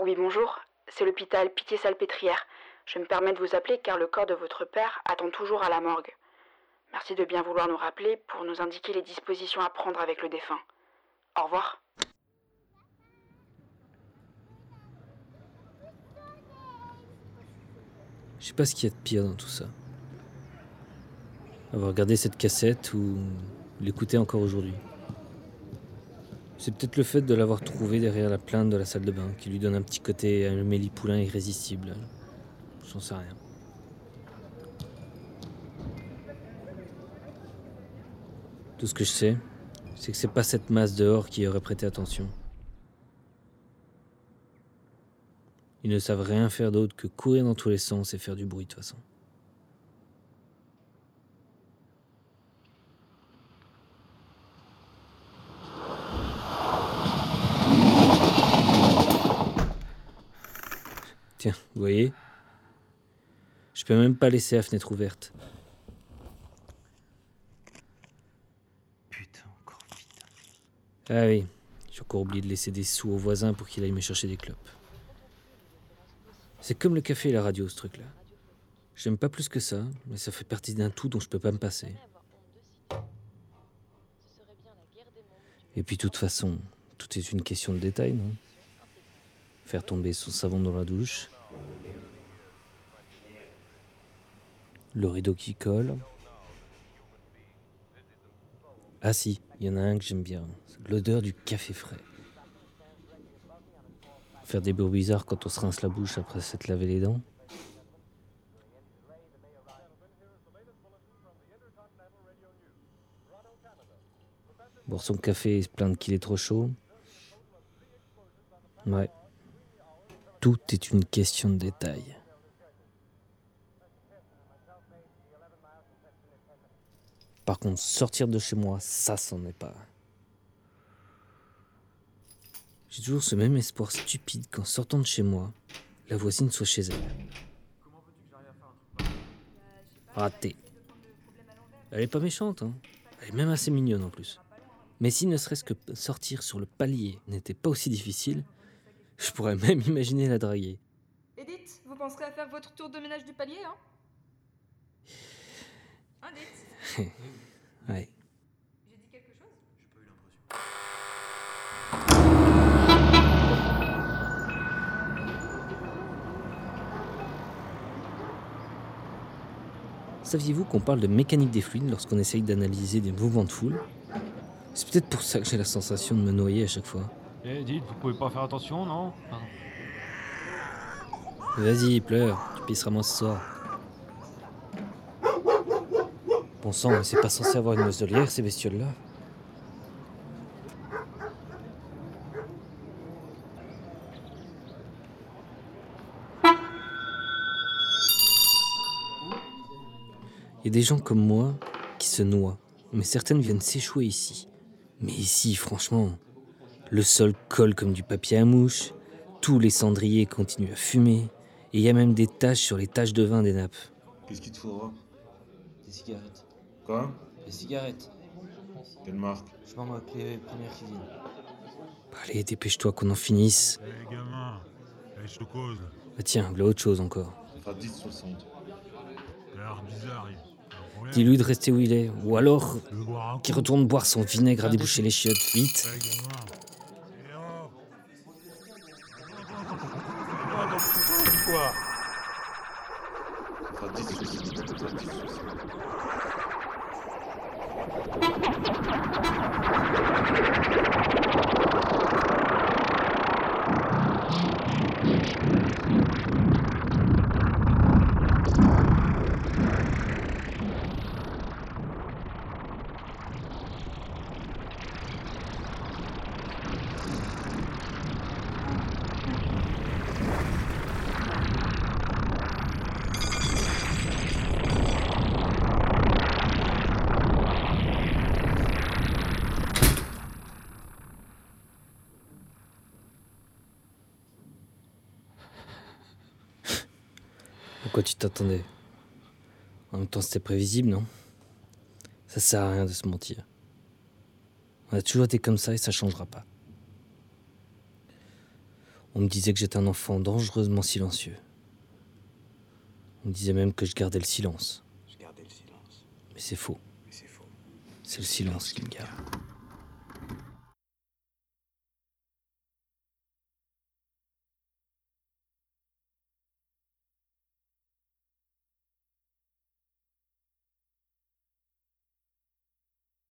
Oui, bonjour. C'est l'hôpital Pitié-Salpêtrière. Je me permets de vous appeler car le corps de votre père attend toujours à la morgue. Merci de bien vouloir nous rappeler pour nous indiquer les dispositions à prendre avec le défunt. Au revoir. Je sais pas ce qu'il y a de pire dans tout ça. Avoir regardé cette cassette ou l'écouter encore aujourd'hui. C'est peut-être le fait de l'avoir trouvé derrière la plainte de la salle de bain qui lui donne un petit côté Amélie Poulain irrésistible. J'en sais rien. Tout ce que je sais, c'est que c'est pas cette masse dehors qui aurait prêté attention. Ils ne savent rien faire d'autre que courir dans tous les sens et faire du bruit de toute façon. Tiens, vous voyez? Je peux même pas laisser la fenêtre ouverte. Putain, encore vite. Ah oui, j'ai encore oublié de laisser des sous au voisin pour qu'il aille me chercher des clopes. C'est comme le café et la radio, ce truc-là. J'aime pas plus que ça, mais ça fait partie d'un tout dont je peux pas me passer. Et puis, de toute façon, tout est une question de détail, non? Faire tomber son savon dans la douche. Le rideau qui colle. Ah si, il y en a un que j'aime bien. L'odeur du café frais. Faire des bruits bizarres quand on se rince la bouche après s'être lavé les dents. Boire son café et se plaindre qu'il est trop chaud. Ouais. Tout est une question de détail. Par contre, sortir de chez moi, ça, c'en est pas. J'ai toujours ce même espoir stupide qu'en sortant de chez moi, la voisine soit chez elle. Raté. Elle est pas méchante, hein. Elle est même assez mignonne en plus. Mais si ne serait-ce que sortir sur le palier n'était pas aussi difficile, je pourrais même imaginer la draguer. Edith, vous penserez à faire votre tour de ménage du palier, hein? Edith Ouais. J'ai dit quelque chose? Saviez-vous qu'on parle de mécanique des fluides lorsqu'on essaye d'analyser des mouvements de foule? C'est peut-être pour ça que j'ai la sensation de me noyer à chaque fois. Eh, dites, vous pouvez pas faire attention, non? Vas-y, pleure, tu pisseras moins ce soir. C'est pas censé avoir une muselière, ces bestioles-là Il y a des gens comme moi qui se noient, mais certaines viennent s'échouer ici. Mais ici, franchement, le sol colle comme du papier à mouche, tous les cendriers continuent à fumer, et il y a même des taches sur les taches de vin des nappes. Qu'est-ce qu'il te faudra Des cigarettes. Quoi Des cigarettes. Quelle marque Je m'en moque, les premières cuisines. Allez, dépêche-toi qu'on en finisse. Eh gamin, eh, je te cause. Ah tiens, voilà autre chose encore. Ça fera 10,60. T'as l'air bizarre. il- Dis-lui de rester où il est, ou alors qu'il retourne boire son vinaigre à déboucher les chiottes, vite. Pourquoi tu t'attendais? En même temps, c'était prévisible, non? Ça sert à rien de se mentir. On a toujours été comme ça et ça changera pas. On me disait que j'étais un enfant dangereusement silencieux. On me disait même que je gardais le silence. Je gardais le silence. Mais c'est faux. Mais c'est faux. C'est le silence qui me garde.